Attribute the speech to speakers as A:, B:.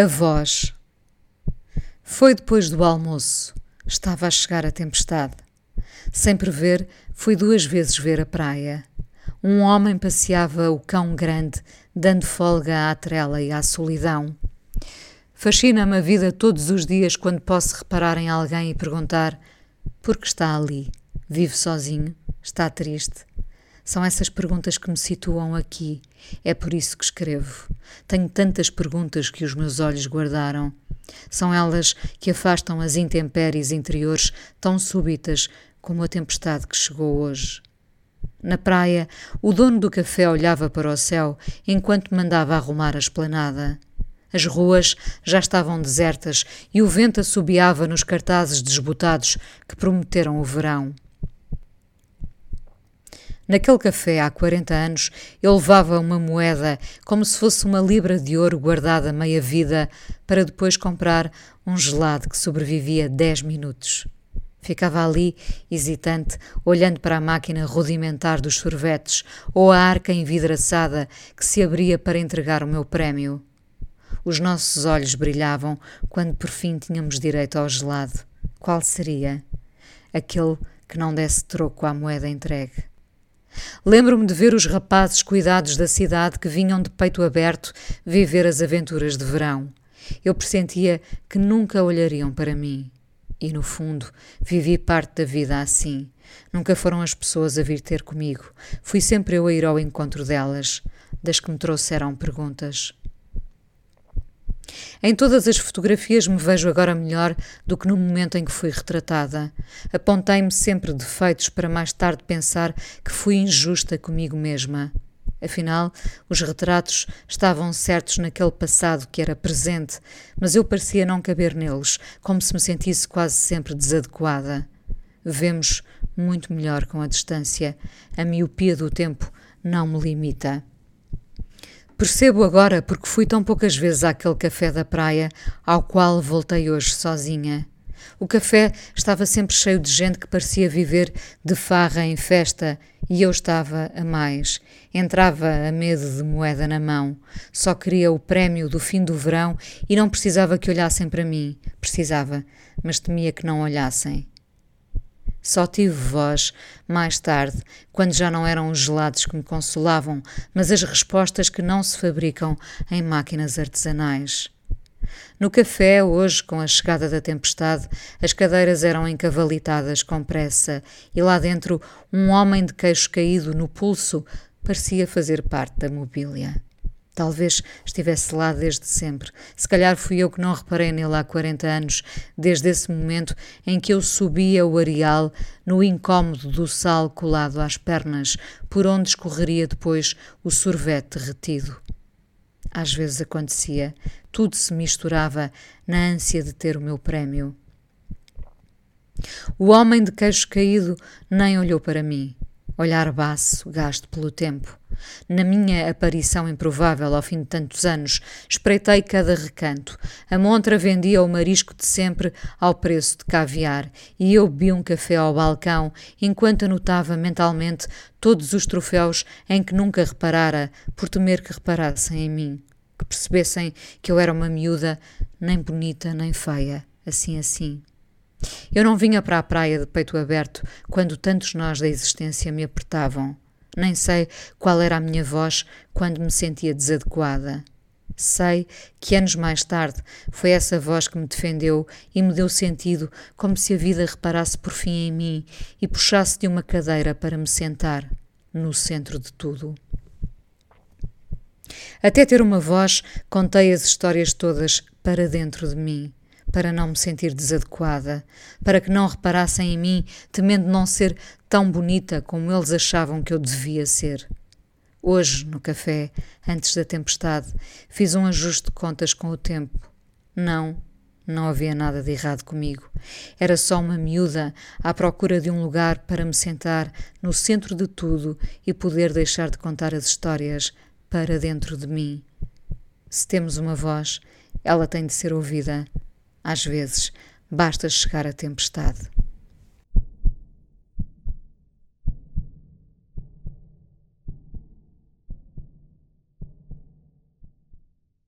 A: A voz. Foi depois do almoço. Estava a chegar a tempestade. Sem prever, fui duas vezes ver a praia. Um homem passeava o cão grande, dando folga à trela e à solidão. Fascina-me a vida todos os dias quando posso reparar em alguém e perguntar: por que está ali? Vive sozinho? Está triste? São essas perguntas que me situam aqui. É por isso que escrevo. Tenho tantas perguntas que os meus olhos guardaram. São elas que afastam as intempéries interiores tão súbitas como a tempestade que chegou hoje. Na praia, o dono do café olhava para o céu enquanto mandava arrumar a esplanada. As ruas já estavam desertas e o vento assobiava nos cartazes desbotados que prometeram o verão. Naquele café, há 40 anos, eu levava uma moeda como se fosse uma libra de ouro guardada meia vida para depois comprar um gelado que sobrevivia 10 minutos. Ficava ali, hesitante, olhando para a máquina rudimentar dos sorvetes ou a arca envidraçada que se abria para entregar o meu prémio. Os nossos olhos brilhavam quando por fim tínhamos direito ao gelado. Qual seria? Aquele que não desse troco à moeda entregue. Lembro-me de ver os rapazes cuidados da cidade que vinham de peito aberto viver as aventuras de verão. Eu pressentia que nunca olhariam para mim. E, no fundo, vivi parte da vida assim. Nunca foram as pessoas a vir ter comigo. Fui sempre eu a ir ao encontro delas, das que me trouxeram perguntas. Em todas as fotografias me vejo agora melhor do que no momento em que fui retratada. Apontei-me sempre defeitos para mais tarde pensar que fui injusta comigo mesma. Afinal, os retratos estavam certos naquele passado que era presente, mas eu parecia não caber neles, como se me sentisse quase sempre desadequada. Vemos muito melhor com a distância. A miopia do tempo não me limita. Percebo agora porque fui tão poucas vezes àquele café da praia ao qual voltei hoje sozinha. O café estava sempre cheio de gente que parecia viver de farra em festa e eu estava a mais. Entrava a medo de moeda na mão. Só queria o prémio do fim do verão e não precisava que olhassem para mim. Precisava, mas temia que não olhassem. Só tive voz mais tarde, quando já não eram os gelados que me consolavam, mas as respostas que não se fabricam em máquinas artesanais. No café, hoje, com a chegada da tempestade, as cadeiras eram encavalitadas com pressa e lá dentro um homem de queixo caído no pulso parecia fazer parte da mobília. Talvez estivesse lá desde sempre. Se calhar fui eu que não reparei nele há 40 anos, desde esse momento em que eu subia o areal no incômodo do sal colado às pernas, por onde escorreria depois o sorvete retido. Às vezes acontecia, tudo se misturava na ânsia de ter o meu prémio. O homem de queixo caído nem olhou para mim. Olhar baço, gasto pelo tempo. Na minha aparição improvável ao fim de tantos anos, espreitei cada recanto. A montra vendia o marisco de sempre ao preço de caviar e eu bebi um café ao balcão enquanto anotava mentalmente todos os troféus em que nunca reparara, por temer que reparassem em mim, que percebessem que eu era uma miúda nem bonita nem feia, assim assim. Eu não vinha para a praia de peito aberto quando tantos nós da existência me apertavam. Nem sei qual era a minha voz quando me sentia desadequada. Sei que anos mais tarde foi essa voz que me defendeu e me deu sentido, como se a vida reparasse por fim em mim e puxasse de uma cadeira para me sentar no centro de tudo. Até ter uma voz, contei as histórias todas para dentro de mim para não me sentir desadequada, para que não reparassem em mim, temendo não ser tão bonita como eles achavam que eu devia ser. Hoje, no café, antes da tempestade, fiz um ajuste de contas com o tempo. Não, não havia nada de errado comigo. Era só uma miúda à procura de um lugar para me sentar no centro de tudo e poder deixar de contar as histórias para dentro de mim. Se temos uma voz, ela tem de ser ouvida às vezes, basta chegar a tempestade.